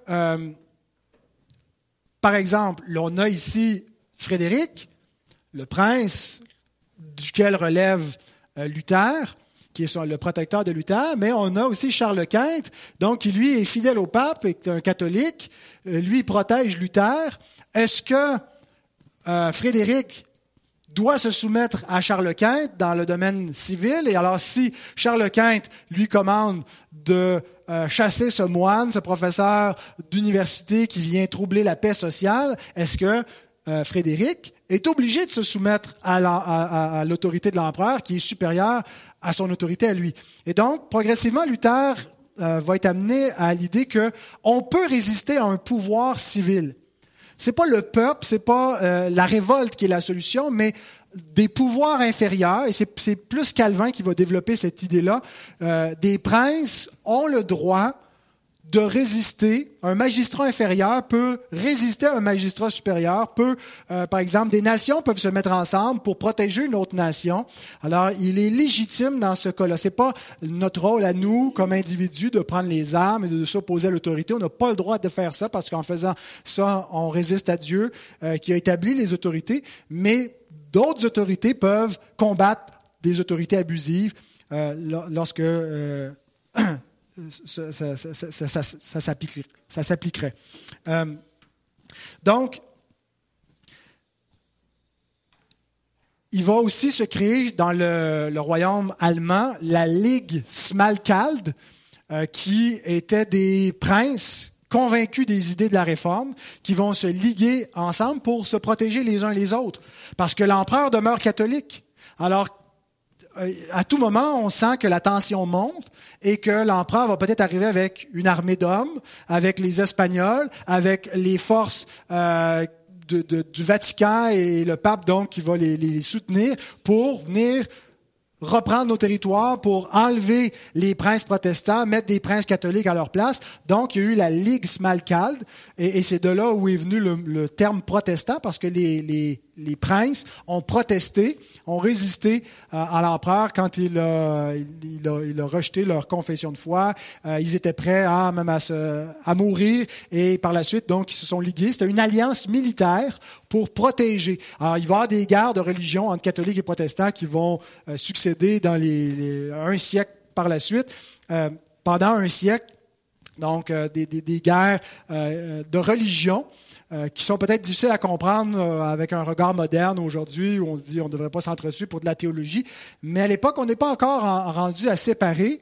par exemple, on a ici Frédéric, le prince duquel relève euh, Luther, qui est le protecteur de Luther, mais on a aussi Charles Quint, donc qui lui est fidèle au pape, est un catholique, euh, lui protège Luther. Est-ce que euh, Frédéric doit se soumettre à Charles Quint dans le domaine civil? Et alors, si Charles Quint lui commande de euh, chasser ce moine, ce professeur d'université qui vient troubler la paix sociale, est-ce que euh, Frédéric est obligé de se soumettre à l'autorité de l'empereur qui est supérieure à son autorité à lui? Et donc, progressivement, Luther euh, va être amené à l'idée que on peut résister à un pouvoir civil. C'est pas le peuple, c'est pas la révolte qui est la solution, mais des pouvoirs inférieurs, et c'est plus Calvin qui va développer cette idée-là, euh, des princes ont le droit de résister. Un magistrat inférieur peut résister à un magistrat supérieur, peut, euh, par exemple, des nations peuvent se mettre ensemble pour protéger une autre nation. Alors, il est légitime dans ce cas-là. C'est pas notre rôle à nous, comme individus, de prendre les armes et de s'opposer à l'autorité. On n'a pas le droit de faire ça parce qu'en faisant ça, on résiste à Dieu euh, qui a établi les autorités. Mais d'autres autorités peuvent combattre des autorités abusives euh, lorsque [clears throat] ça, ça, s'appliquerait. Euh, donc, il va aussi se créer dans le, royaume allemand la Ligue Smalkalde, euh, qui était des princes convaincus des idées de la réforme, qui vont se liguer ensemble pour se protéger les uns les autres, parce que l'empereur demeure catholique. Alors, euh, à tout moment, on sent que la tension monte et que l'empereur va peut-être arriver avec une armée d'hommes, avec les Espagnols, avec les forces euh, du Vatican et le pape donc qui va les soutenir pour venir reprendre nos territoires pour enlever les princes protestants, mettre des princes catholiques à leur place. Donc, il y a eu la Ligue Smalkalde, et, c'est de là où est venu le, terme protestant, parce que les, les, les, princes ont protesté, ont résisté euh, à l'empereur quand il a, il, a, il a, rejeté leur confession de foi. Euh, ils étaient prêts à, même à, se, à mourir, et par la suite, donc, ils se sont ligués. C'était une alliance militaire pour protéger. Alors, il va y avoir des guerres de religion entre catholiques et protestants qui vont euh, succéder dans les, un siècle par la suite. Euh, pendant un siècle, donc euh, des, guerres de religion qui sont peut-être difficiles à comprendre avec un regard moderne aujourd'hui où on se dit on ne devrait pas s'entretuer pour de la théologie. Mais à l'époque, on n'est pas encore rendu à séparer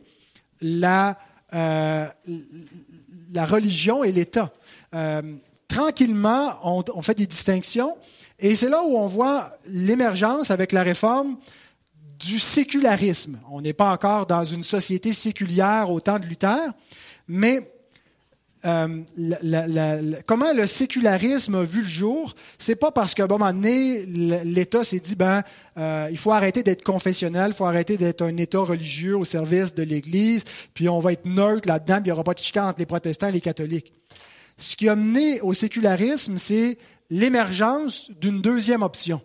la, la religion et l'État tranquillement, on, fait des distinctions. Et c'est là où on voit l'émergence avec la réforme du sécularisme. On n'est pas encore dans une société séculière au temps de Luther, mais euh, comment le sécularisme a vu le jour, c'est pas parce qu'à un moment donné, l'État s'est dit ben euh, il faut arrêter d'être confessionnel, il faut arrêter d'être un État religieux au service de l'Église, puis on va être neutre là-dedans, puis il n'y aura pas de chicane entre les protestants et les catholiques. Ce qui a mené au sécularisme, c'est l'émergence d'une deuxième option.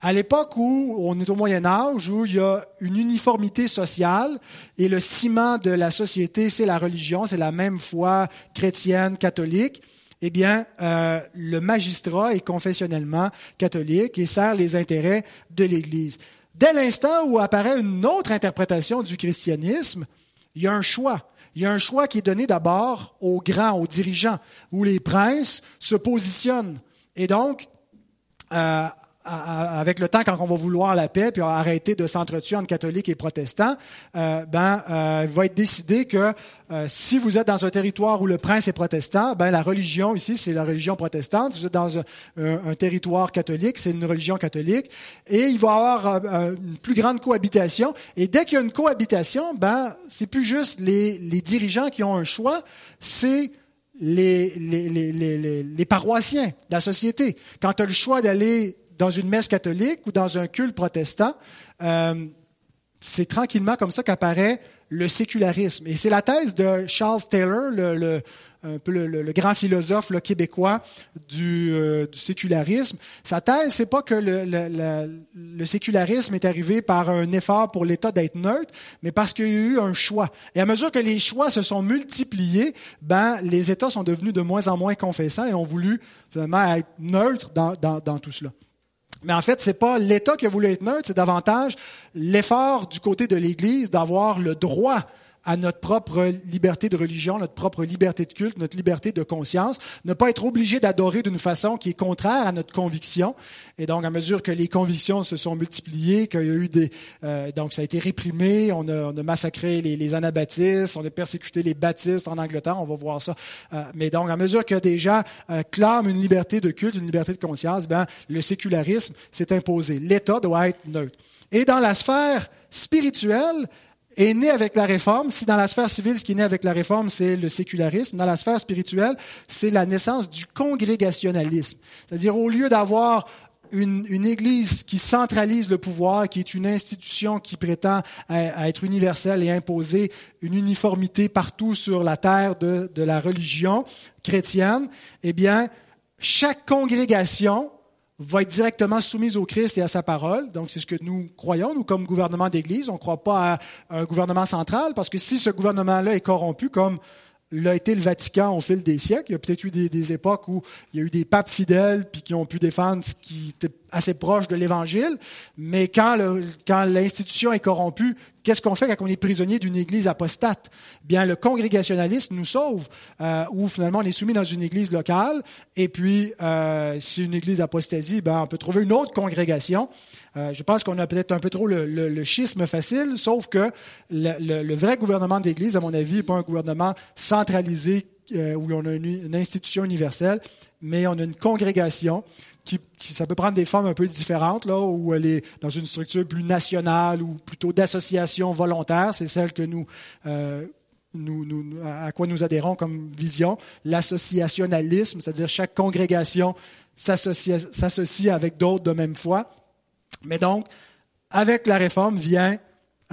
À l'époque où on est au Moyen Âge, où il y a une uniformité sociale et le ciment de la société, c'est la religion, c'est la même foi chrétienne, catholique, eh bien, euh, le magistrat est confessionnellement catholique et sert les intérêts de l'Église. Dès l'instant où apparaît une autre interprétation du christianisme, il y a un choix. Il y a un choix qui est donné d'abord aux grands, aux dirigeants, où les princes se positionnent. Et donc, euh, avec le temps, quand on va vouloir la paix, puis arrêter de s'entretuer entre catholiques et protestants, euh, ben, euh, il va être décidé que euh, si vous êtes dans un territoire où le prince est protestant, ben, la religion ici, c'est la religion protestante. Si vous êtes dans un, territoire catholique, c'est une religion catholique. Et il va y avoir une plus grande cohabitation. Et dès qu'il y a une cohabitation, ben, c'est plus juste les, dirigeants qui ont un choix, c'est les, paroissiens, la société. Quand tu as le choix d'aller dans une messe catholique ou dans un culte protestant, euh, c'est tranquillement comme ça qu'apparaît le sécularisme. Et c'est la thèse de Charles Taylor, le, un peu le, grand philosophe québécois du, euh, du, sécularisme. Sa thèse, c'est pas que le, le, sécularisme est arrivé par un effort pour l'État d'être neutre, mais parce qu'il y a eu un choix. Et à mesure que les choix se sont multipliés, ben les États sont devenus de moins en moins confessants et ont voulu finalement être neutres dans, dans, dans tout cela. Mais en fait, c'est pas l'État qui a voulu être neutre, c'est davantage l'effort du côté de l'Église d'avoir le droit à notre propre liberté de religion, notre propre liberté de culte, notre liberté de conscience, ne pas être obligé d'adorer d'une façon qui est contraire à notre conviction. Et donc, à mesure que les convictions se sont multipliées, qu'il y a eu des, euh, donc ça a été réprimé, on a, on a massacré les, les, anabaptistes, on a persécuté les baptistes en Angleterre, on va voir ça. Euh, mais donc, à mesure que des gens euh, clament une liberté de culte, une liberté de conscience, ben le sécularisme s'est imposé. L'État doit être neutre. Et dans la sphère spirituelle, est né avec la réforme. Si dans la sphère civile, ce qui est né avec la réforme, c'est le sécularisme, dans la sphère spirituelle, c'est la naissance du congrégationalisme. C'est-à-dire, au lieu d'avoir une, une, Église qui centralise le pouvoir, qui est une institution qui prétend à, être universelle et imposer une uniformité partout sur la terre de, de la religion chrétienne, eh bien, chaque congrégation va être directement soumise au Christ et à sa parole. Donc, c'est ce que nous croyons, nous, comme gouvernement d'Église. On ne croit pas à un gouvernement central, parce que si ce gouvernement-là est corrompu, comme l'a été le Vatican au fil des siècles. Il y a peut-être eu des, époques où il y a eu des papes fidèles puis qui ont pu défendre ce qui était assez proche de l'Évangile. Mais quand, quand l'institution est corrompue, qu'est-ce qu'on fait quand on est prisonnier d'une église apostate? Bien, le congrégationalisme nous sauve, euh, où finalement on est soumis dans une église locale. Et puis, euh, si une église apostasie, ben, on peut trouver une autre congrégation. Euh, je pense qu'on a peut-être un peu trop le, schisme facile, sauf que le, vrai gouvernement d'Église, à mon avis, n'est pas un gouvernement centralisé euh, où on a une, institution universelle, mais on a une congrégation qui, ça peut prendre des formes un peu différentes, là, où elle est dans une structure plus nationale ou plutôt d'association volontaire. C'est celle que nous, euh, à quoi nous adhérons comme vision. L'associationnalisme, c'est-à-dire chaque congrégation s'associe avec d'autres de même foi. Mais donc, avec la réforme vient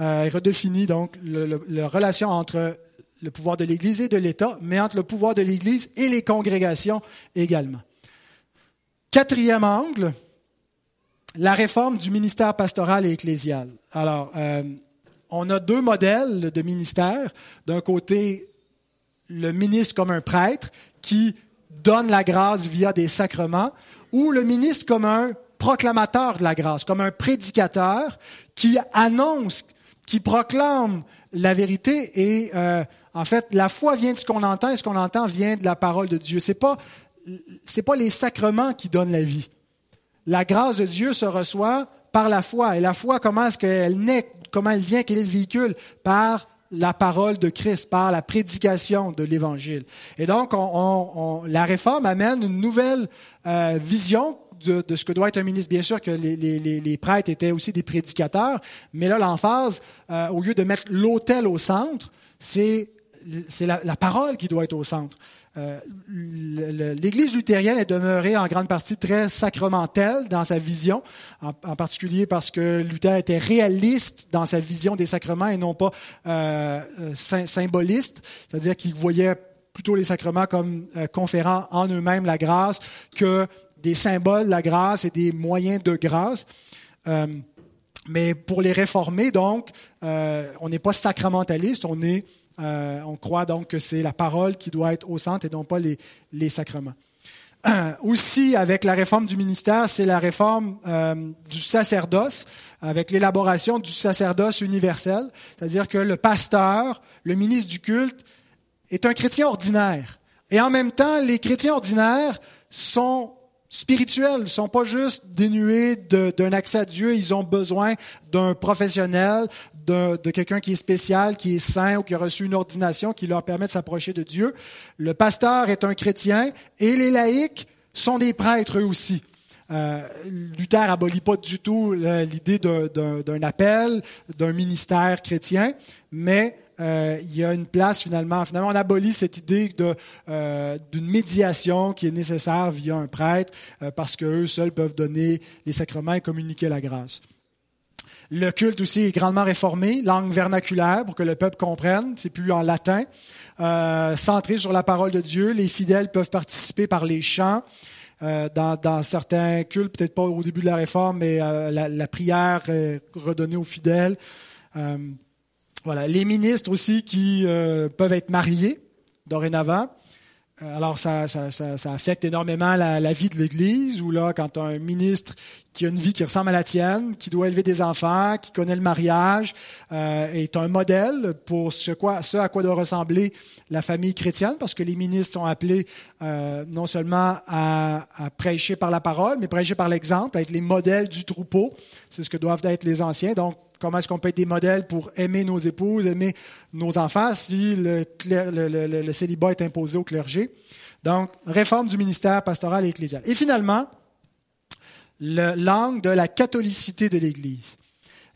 euh, redéfinir donc la relation entre le pouvoir de l'Église et de l'État, mais entre le pouvoir de l'Église et les congrégations également. Quatrième angle, la réforme du ministère pastoral et ecclésial. Alors, euh, on a deux modèles de ministère. D'un côté, le ministre comme un prêtre qui donne la grâce via des sacrements, ou le ministre comme un proclamateur de la grâce, comme un prédicateur qui annonce, qui proclame la vérité et euh, en fait la foi vient de ce qu'on entend et ce qu'on entend vient de la parole de Dieu. C'est pas les sacrements qui donnent la vie. La grâce de Dieu se reçoit par la foi et la foi comment est-ce qu'elle naît, comment elle vient, quel est le véhicule? Par la parole de Christ, par la prédication de l'Évangile. Et donc, on, la réforme amène une nouvelle euh, vision de, ce que doit être un ministre. Bien sûr que les, prêtres étaient aussi des prédicateurs, mais là, l'emphase, euh, au lieu de mettre l'autel au centre, c'est la, parole qui doit être au centre. Euh, L'Église luthérienne est demeurée en grande partie très sacramentelle dans sa vision, en, particulier parce que Luther était réaliste dans sa vision des sacrements et non pas euh, symboliste, c'est-à-dire qu'il voyait plutôt les sacrements comme conférant en eux-mêmes la grâce que des symboles de la grâce et des moyens de grâce. Euh, mais pour les réformer, donc, euh, on n'est pas sacramentaliste, on est Euh, on croit donc que c'est la parole qui doit être au centre et non pas les, les sacrements. Aussi, avec la réforme du ministère, c'est la réforme euh, du sacerdoce, avec l'élaboration du sacerdoce universel, c'est-à-dire que le pasteur, le ministre du culte, est un chrétien ordinaire. Et en même temps, les chrétiens ordinaires sont spirituels, ne sont pas juste dénués d'un accès à Dieu, ils ont besoin d'un professionnel, de, quelqu'un qui est spécial, qui est saint ou qui a reçu une ordination qui leur permet de s'approcher de Dieu. Le pasteur est un chrétien et les laïcs sont des prêtres eux aussi. Euh, Luther abolit pas du tout l'idée d'un appel, d'un ministère chrétien, mais euh, il y a une place finalement. Finalement, on abolit cette idée euh, d'une médiation qui est nécessaire via un prêtre euh, parce qu'eux seuls peuvent donner les sacrements et communiquer la grâce. Le culte aussi est grandement réformé, langue vernaculaire pour que le peuple comprenne. C'est plus en latin. centré sur la parole de Dieu, les fidèles peuvent participer par les chants. dans, certains cultes, peut-être pas au début de la réforme, mais la, la, prière est redonnée aux fidèles. Voilà, les ministres aussi qui euh, peuvent être mariés dorénavant. Euh, alors, ça, ça, ça, affecte énormément la, la vie de l'Église, où là, quand un ministre qui a une vie qui ressemble à la tienne, qui doit élever des enfants, qui connaît le mariage, euh, est un modèle pour ce, quoi, ce à quoi doit ressembler la famille chrétienne, parce que les ministres sont appelés euh, non seulement à, à, prêcher par la parole, mais prêcher par l'exemple, à être les modèles du troupeau. C'est ce que doivent être les anciens. Donc, comment est-ce qu'on peut être des modèles pour aimer nos épouses, aimer nos enfants si le, célibat est imposé au clergé. Donc, réforme du ministère pastoral et ecclésial. Et finalement, l'angle de la catholicité de l'Église.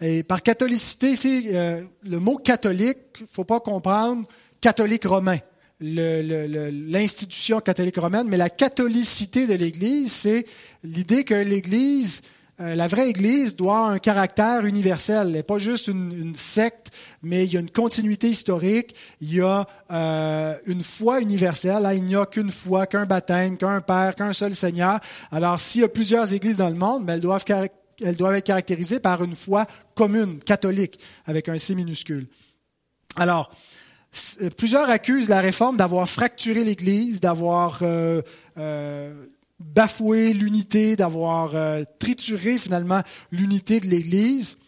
Et par catholicité, c'est euh, le mot catholique, il ne faut pas comprendre catholique romain, l'institution catholique romaine, mais la catholicité de l'Église, c'est l'idée que l'Église euh, la vraie Église doit avoir un caractère universel. Elle n'est pas juste une, secte, mais il y a une continuité historique, il y a euh, une foi universelle. Là, il n'y a qu'une foi, qu'un baptême, qu'un Père, qu'un seul Seigneur. Alors, s'il y a plusieurs églises dans le monde, mais elles doivent, elles doivent être caractérisées par une foi commune, catholique, avec un C minuscule. Alors, plusieurs accusent la réforme d'avoir fracturé l'Église, d'avoir euh, bafoué l'unité, d'avoir euh, trituré finalement l'unité de l'Église.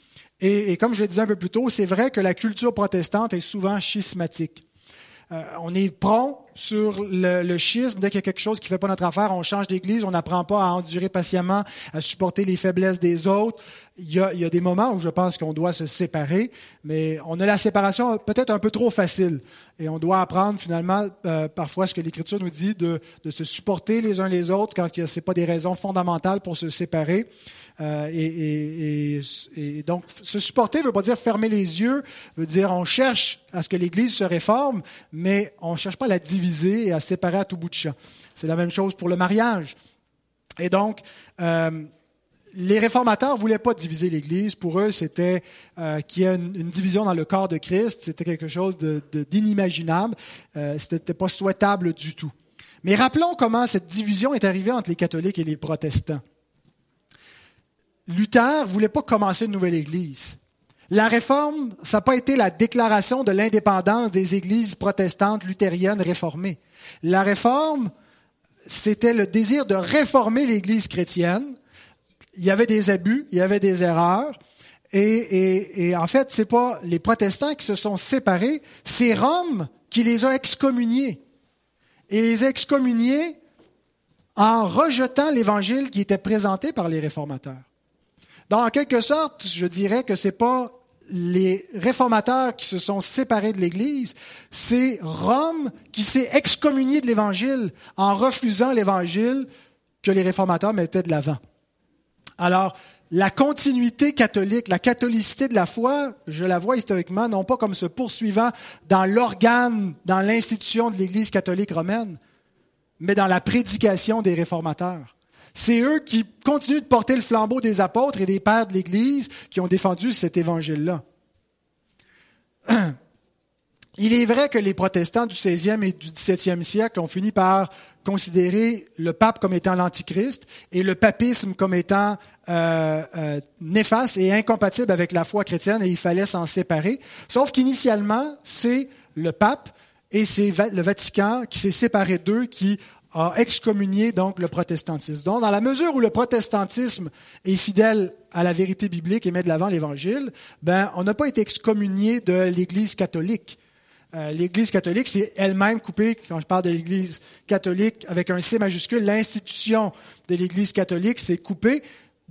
Et, comme je le disais un peu plus tôt, c'est vrai que la culture protestante est souvent schismatique. Euh, on est prompt sur le, schisme. Dès qu'il y a quelque chose qui ne fait pas notre affaire, on change d'église, on n'apprend pas à endurer patiemment, à supporter les faiblesses des autres. Il y a, il y a des moments où je pense qu'on doit se séparer, mais on a la séparation peut-être un peu trop facile. Et on doit apprendre finalement euh, parfois ce que l'Écriture nous dit de, de, se supporter les uns les autres quand ce n'est pas des raisons fondamentales pour se séparer. Euh, et, donc, se supporter ne veut pas dire fermer les yeux, veut dire on cherche à ce que l'Église se réforme, mais on ne cherche pas à la diviser et à séparer à tout bout de champ. C'est la même chose pour le mariage. Et donc, euh, les réformateurs voulaient pas diviser l'Église. Pour eux, c'était euh, qu'il y ait une, division dans le corps de Christ. C'était quelque chose d'inimaginable. De, Ce n'était pas souhaitable du tout. Mais rappelons comment cette division est arrivée entre les catholiques et les protestants. Luther voulait pas commencer une nouvelle Église. La réforme, ça n'a pas été la déclaration de l'indépendance des églises protestantes luthériennes réformées. La réforme, c'était le désir de réformer l'Église chrétienne. Il y avait des abus, il y avait des erreurs. Et, en fait, c'est pas les protestants qui se sont séparés, c'est Rome qui les a excommuniés. Et les excommuniés en rejetant l'évangile qui était présenté par les réformateurs. En quelque sorte, je dirais que c'est pas les réformateurs qui se sont séparés de l'Église, c'est Rome qui s'est excommunié de l'Évangile en refusant l'Évangile que les réformateurs mettaient de l'avant. Alors, la continuité catholique, la catholicité de la foi, je la vois historiquement non pas comme se poursuivant dans l'organe, dans l'institution de l'Église catholique romaine, mais dans la prédication des réformateurs. C'est eux qui continuent de porter le flambeau des apôtres et des pères de l'Église qui ont défendu cet évangile-là. [clears throat] Il est vrai que les protestants du 16e et du 17e siècle ont fini par considérer le pape comme étant l'antichrist et le papisme comme étant euh, euh, néfaste et incompatible avec la foi chrétienne et il fallait s'en séparer. Sauf qu'initialement, c'est le pape, et c'est le Vatican qui s'est séparé d'eux, qui a excommunié donc le protestantisme. Donc, dans la mesure où le protestantisme est fidèle à la vérité biblique et met de l'avant l'Évangile, ben, on n'a pas été excommunié de l'Église catholique. Euh, L'Église catholique, c'est elle-même coupée, quand je parle de l'Église catholique avec un C majuscule, l'institution de l'Église catholique, c'est coupé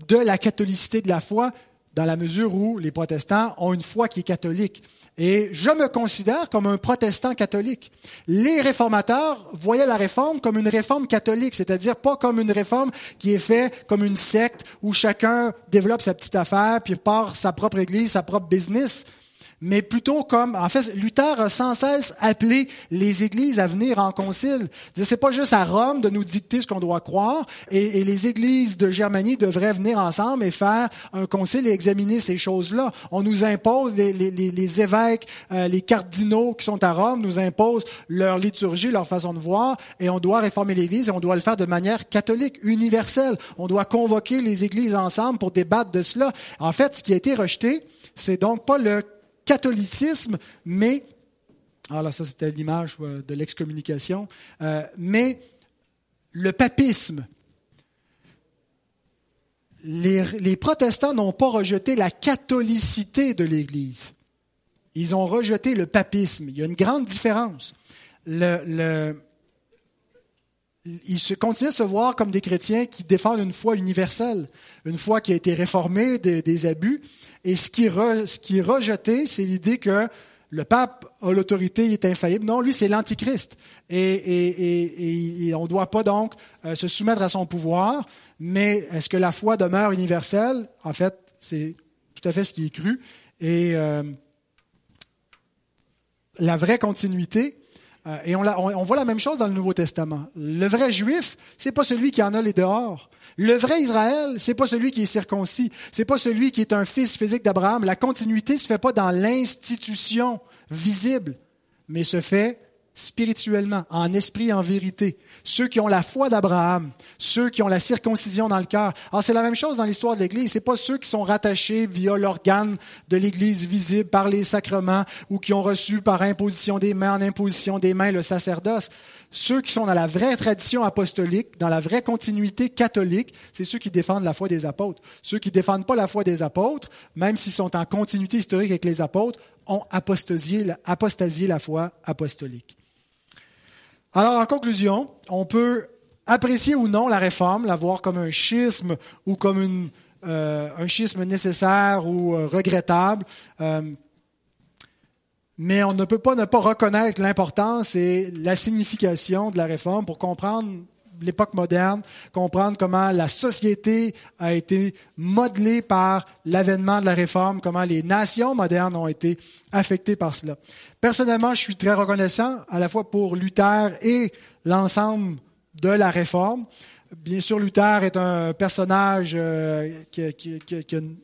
de la catholicité de la foi dans la mesure où les protestants ont une foi qui est catholique. Et je me considère comme un protestant catholique. Les réformateurs voyaient la réforme comme une réforme catholique, c'est-à-dire pas comme une réforme qui est faite comme une secte où chacun développe sa petite affaire puis part sa propre église, sa propre business mais plutôt comme, en fait, Luther a sans cesse appelé les églises à venir en concile. C'est pas juste à Rome de nous dicter ce qu'on doit croire, et, les églises de Germanie devraient venir ensemble et faire un concile et examiner ces choses-là. On nous impose, les, évêques, euh, les cardinaux qui sont à Rome nous imposent leur liturgie, leur façon de voir, et on doit réformer l'Église, et on doit le faire de manière catholique, universelle. On doit convoquer les églises ensemble pour débattre de cela. En fait, ce qui a été rejeté, c'est donc pas le catholicisme, mais, alors ah ça c'était l'image euh, de l'excommunication, euh, mais le papisme. Les, les protestants n'ont pas rejeté la catholicité de l'Église. Ils ont rejeté le papisme. Il y a une grande différence. Le, ils se, continuent à se voir comme des chrétiens qui défendent une foi universelle, une foi qui a été réformée des abus. Et ce qui, est rejeté, c'est l'idée que le pape a l'autorité, il est infaillible. Non, lui, c'est l'antichrist. Et, on ne doit pas donc euh, se soumettre à son pouvoir, mais est-ce que la foi demeure universelle? En fait, c'est tout à fait ce qui est cru. Et euh, la vraie continuité, et on, voit la même chose dans le Nouveau Testament. Le vrai juif, c'est pas celui qui en a les dehors. Le vrai Israël, c'est pas celui qui est circoncis. C'est pas celui qui est un fils physique d'Abraham. La continuité se fait pas dans l'institution visible, mais se fait spirituellement, en esprit, en vérité. Ceux qui ont la foi d'Abraham, ceux qui ont la circoncision dans le cœur. Alors c'est la même chose dans l'histoire de l'Église. C'est pas ceux qui sont rattachés via l'organe de l'Église visible par les sacrements ou qui ont reçu par imposition des mains en imposition des mains le sacerdoce. Ceux qui sont dans la vraie tradition apostolique, dans la vraie continuité catholique, c'est ceux qui défendent la foi des apôtres. Ceux qui défendent pas la foi des apôtres, même s'ils sont en continuité historique avec les apôtres, ont apostasié la foi apostolique. Alors, en conclusion, on peut apprécier ou non la réforme, la voir comme un schisme ou comme euh, un schisme nécessaire ou euh, regrettable. Euh, mais on ne peut pas ne pas reconnaître l'importance et la signification de la réforme pour comprendre l'époque moderne, comprendre comment la société a été modelée par l'avènement de la réforme, comment les nations modernes ont été affectées par cela. Personnellement, je suis très reconnaissant à la fois pour Luther et l'ensemble de la réforme. Bien sûr, Luther est un personnage euh, qui, qui, a une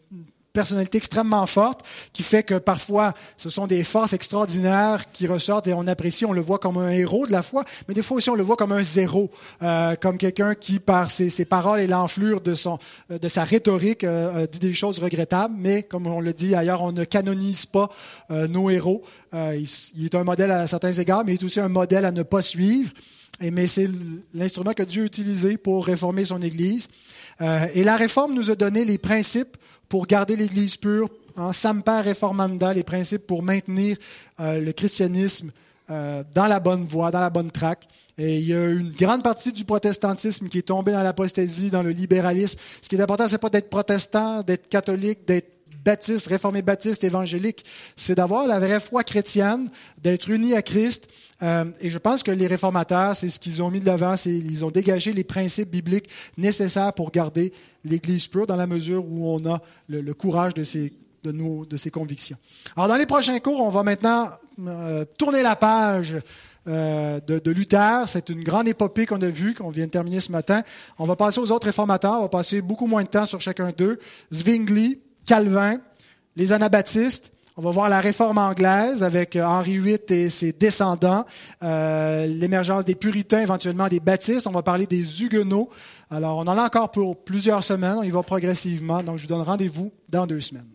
personnalité extrêmement forte qui fait que parfois ce sont des forces extraordinaires qui ressortent et on apprécie, on le voit comme un héros de la foi, mais des fois aussi on le voit comme un zéro, euh, comme quelqu'un qui par ses, ses paroles et l'enflure de, son, euh, de sa rhétorique euh, euh, dit des choses regrettables, mais comme on le dit ailleurs, on ne canonise pas euh, nos héros. Il, il, est un modèle à certains égards, mais il est aussi un modèle à ne pas suivre. Et, mais c'est l'instrument que Dieu a utilisé pour réformer son Église. et la réforme nous a donné les principes pour garder l'Église pure, en Samper Reformanda, les principes pour maintenir euh, le christianisme euh, dans la bonne voie, dans la bonne traque. Et il y a une grande partie du protestantisme qui est tombée dans l'apostasie, dans le libéralisme. Ce qui est important, c'est pas d'être protestant, d'être catholique, d'être baptiste, réformé baptiste, évangélique. C'est d'avoir la vraie foi chrétienne, d'être uni à Christ. Euh, et je pense que les réformateurs, c'est ce qu'ils ont mis de l'avant, c'est ils ont dégagé les principes bibliques nécessaires pour garder l'Église pure dans la mesure où on a le, courage de ces, de, nos, de ces convictions. Alors, dans les prochains cours, on va maintenant euh, tourner la page euh, de, de, Luther. C'est une grande épopée qu'on a vue, qu'on vient de terminer ce matin. On va passer aux autres réformateurs. On va passer beaucoup moins de temps sur chacun d'eux. Zwingli, Calvin, les anabaptistes. On va voir la réforme anglaise avec euh, Henri VIII et ses descendants, euh, l'émergence des puritains, éventuellement des baptistes. On va parler des huguenots. Alors, on en a encore pour plusieurs semaines. Y va progressivement. Donc, je vous donne rendez-vous dans deux semaines.